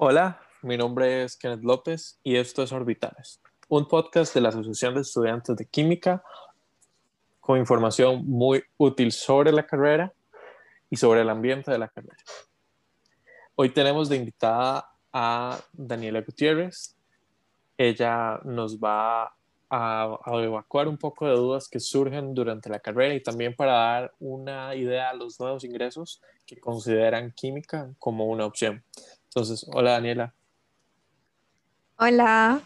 Hola, mi nombre es Kenneth López y esto es Orbitales, un podcast de la Asociación de Estudiantes de Química con información muy útil sobre la carrera y sobre el ambiente de la carrera. Hoy tenemos de invitada a Daniela Gutiérrez. Ella nos va a, evacuar un poco de dudas que surgen durante la carrera y también para dar una idea a los nuevos ingresos que consideran química como una opción. Entonces, hola Daniela. Hola.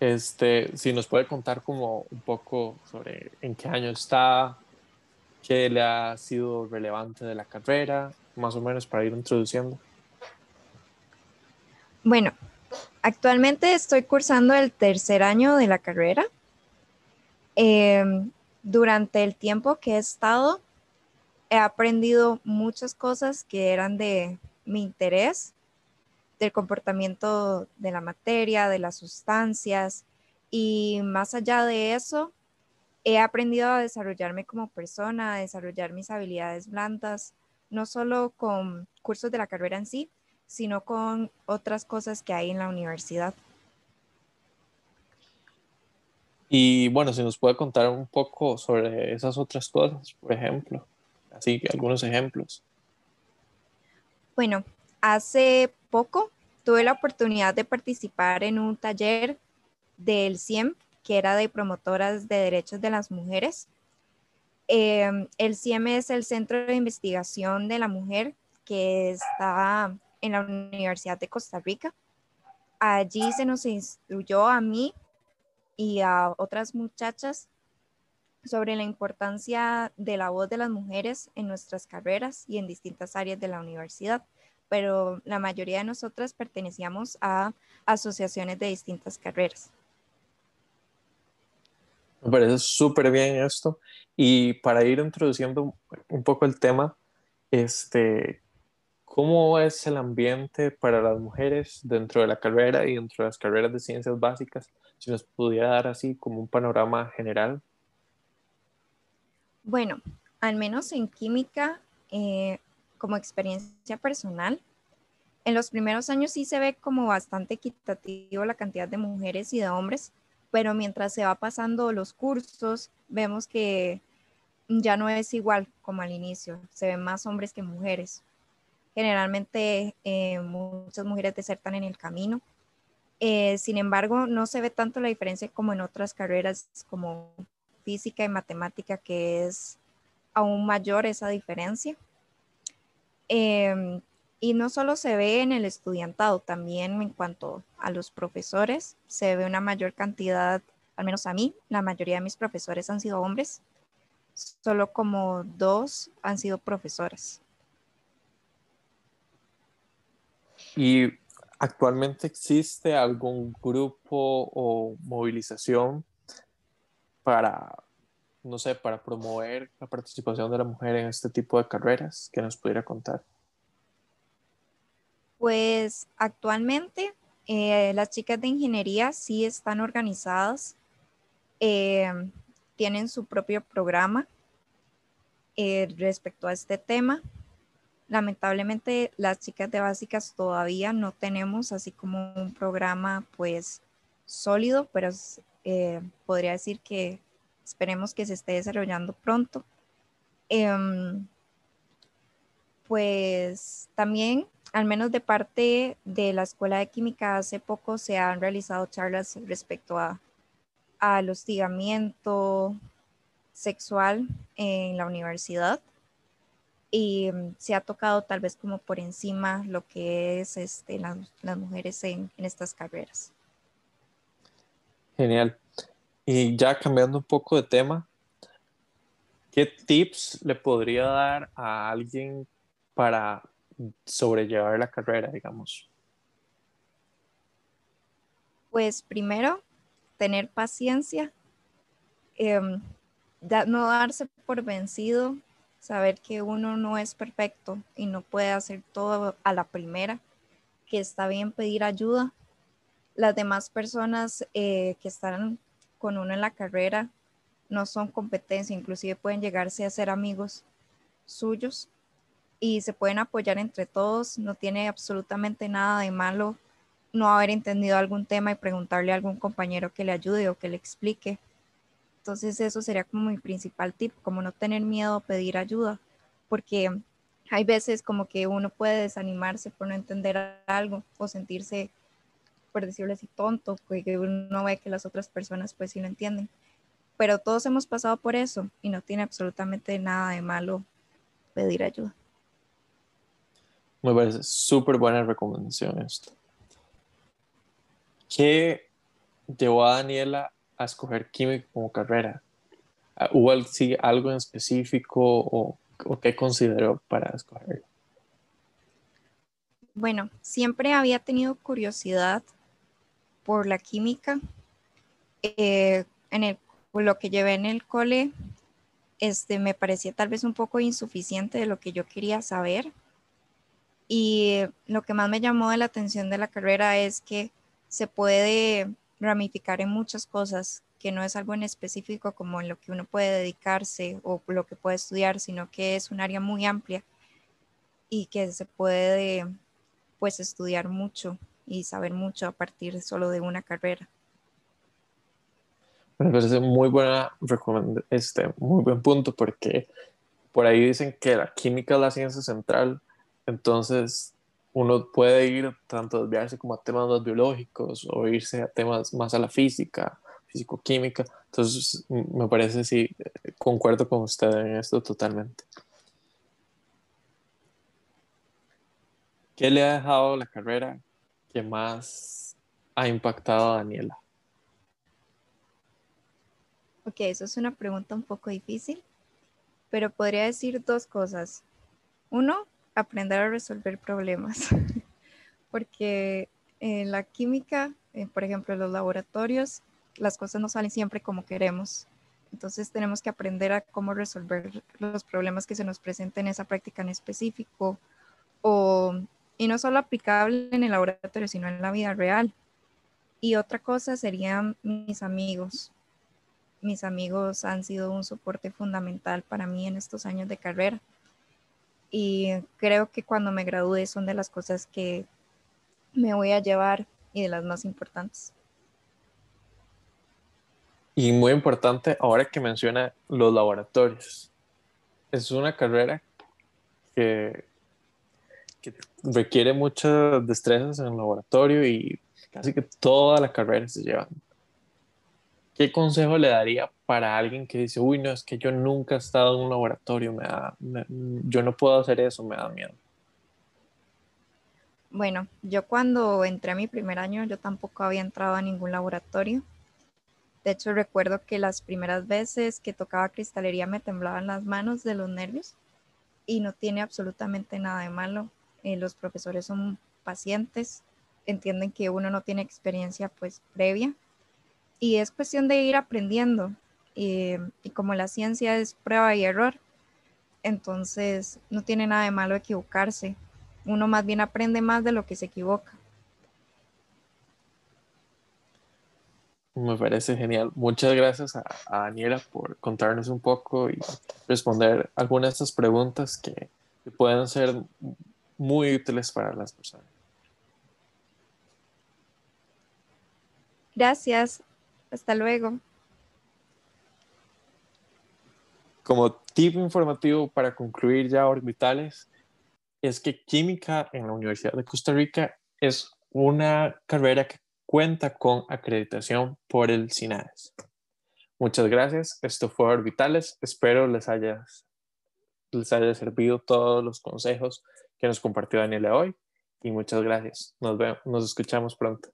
Este, si nos puede contar como un poco sobre en qué año está, qué le ha sido relevante de la carrera, más o menos para ir introduciendo. Bueno, Actualmente estoy cursando el tercer año de la carrera. Em, durante el tiempo que he estado, he aprendido muchas cosas que eran de mi interés, del comportamiento de la materia, de las sustancias y más allá de eso, he aprendido a desarrollarme como persona, a desarrollar mis habilidades blandas, no solo con cursos de la carrera en sí, sino con otras cosas que hay en la universidad. Y bueno, si nos puede contar un poco sobre esas otras cosas, por ejemplo, así que algunos ejemplos. Bueno, hace poco tuve la oportunidad de participar en un taller del CIEM, que era de promotoras de derechos de las mujeres. Em, el CIEM es el Centro de Investigación de la Mujer que está en la Universidad de Costa Rica. Allí se nos instruyó a mí y a otras muchachas sobre la importancia de la voz de las mujeres en nuestras carreras y en distintas áreas de la universidad, pero la mayoría de nosotras pertenecíamos a asociaciones de distintas carreras. Me parece súper bien esto. Y para ir introduciendo un poco el tema, este, ¿Cómo es el ambiente para las mujeres dentro de la carrera y dentro de las carreras de ciencias básicas? Si nos pudiera dar así como un panorama general. Bueno, al menos en química, eh, como experiencia personal, en los primeros años sí se ve como bastante equitativo la cantidad de mujeres y de hombres, pero mientras se va pasando los cursos, vemos que ya no es igual como al inicio, se ven más hombres que mujeres. Generalmente eh, muchas mujeres desertan en el camino. Eh, sin embargo, no se ve tanto la diferencia como en otras carreras como física y matemática, que es aún mayor esa diferencia. Em, y no solo se ve en el estudiantado, también en cuanto a los profesores, se ve una mayor cantidad, al menos a mí, la mayoría de mis profesores han sido hombres, solo como dos han sido profesoras. ¿Y actualmente existe algún grupo o movilización para, no sé, para promover la participación de la mujer en este tipo de carreras que nos pudiera contar? Pues actualmente eh, las chicas de ingeniería sí están organizadas, eh, tienen su propio programa eh, respecto a este tema lamentablemente las chicas de básicas todavía no tenemos así como un programa pues sólido, pero eh, podría decir que esperemos que se esté desarrollando pronto. Em, pues también, al menos de parte de la Escuela de Química, hace poco se han realizado charlas respecto a, al hostigamiento sexual en la universidad y mm, se ha tocado tal vez como por encima lo que es este, las mujeres en, estas carreras. Genial. Y ya cambiando un poco de tema, ¿qué tips le podría dar a alguien para sobrellevar la carrera, digamos? Pues primero, tener paciencia, em, no darse por vencido saber que uno no es perfecto y no puede hacer todo a la primera, que está bien pedir ayuda. Las demás personas eh, que están con uno en la carrera no son competencia, inclusive pueden llegarse a ser amigos suyos. y se pueden apoyar entre todos. No tiene absolutamente nada de malo no haber entendido algún tema y preguntarle a algún compañero que le ayude o que le explique. Entonces eso sería como mi principal tip, como no tener miedo a pedir ayuda, porque hay veces como que uno puede desanimarse por no entender algo o sentirse, por decirlo así, tonto, que uno ve que las otras personas pues sí lo entienden. Pero todos hemos pasado por eso y no tiene absolutamente nada de malo pedir ayuda. Me parece súper buena recomendación esto. ¿Qué llevó a Daniela a escoger química como carrera? ¿Hubo algo en específico o, qué consideró para escogerlo? Bueno, siempre había tenido curiosidad por la química. Eh, en lo que llevé en el cole, este, me parecía tal vez un poco insuficiente de lo que yo quería saber. Y lo que más me llamó la atención de la carrera es que se puede ramificar en muchas cosas, que no es algo en específico como en lo que uno puede dedicarse o lo que puede estudiar, sino que es un área muy amplia y que se puede pues estudiar mucho y saber mucho a partir solo de una carrera. Me parece muy buena este, muy buen punto porque por ahí dicen que la química es la ciencia central, entonces uno puede ir tanto desviarse como a temas más biológicos o irse a temas más a la física, físico-química. Entonces, me parece, sí, concuerdo con usted en esto totalmente. ¿Qué le ha dejado la carrera que más ha impactado a Daniela? Ok, eso es una pregunta un poco difícil, pero podría decir dos cosas. Uno, aprender a resolver problemas, porque en la química, por ejemplo, en los laboratorios, las cosas no salen siempre como queremos. Entonces tenemos que aprender a cómo resolver los problemas que se nos presenten en esa práctica en específico, o, y no solo aplicable en el laboratorio, sino en la vida real. Y otra cosa serían mis amigos. Mis amigos han sido un soporte fundamental para mí en estos años de carrera y creo que cuando me gradúe son de las cosas que me voy a llevar y de las más importantes. Y muy importante, ahora que menciona los laboratorios, es una carrera que, requiere muchas destrezas en el laboratorio y casi que toda la carrera se lleva ¿qué consejo le daría para alguien que dice, uy, no, es que yo nunca he estado en un laboratorio, me da, yo no puedo hacer eso, me da miedo? Bueno, yo cuando entré a mi primer año, yo tampoco había entrado a ningún laboratorio. De hecho, recuerdo que las primeras veces que tocaba cristalería me temblaban las manos de los nervios y no tiene absolutamente nada de malo. Los profesores son pacientes, entienden que uno no tiene experiencia pues previa y es cuestión de ir aprendiendo. Y, como la ciencia es prueba y error, entonces no tiene nada de malo equivocarse. Uno más bien aprende más de lo que se equivoca. Me parece genial. Muchas gracias a, Daniela por contarnos un poco y responder algunas de estas preguntas que pueden ser muy útiles para las personas. Gracias. Hasta luego. Como tip informativo para concluir ya orbitales, es que química en la Universidad de Costa Rica es una carrera que cuenta con acreditación por el SINAES. Muchas gracias. Esto fue Orbitales. Espero les haya, les haya servido todos los consejos que nos compartió Daniela hoy. Y muchas gracias. Nos vemos, nos escuchamos pronto.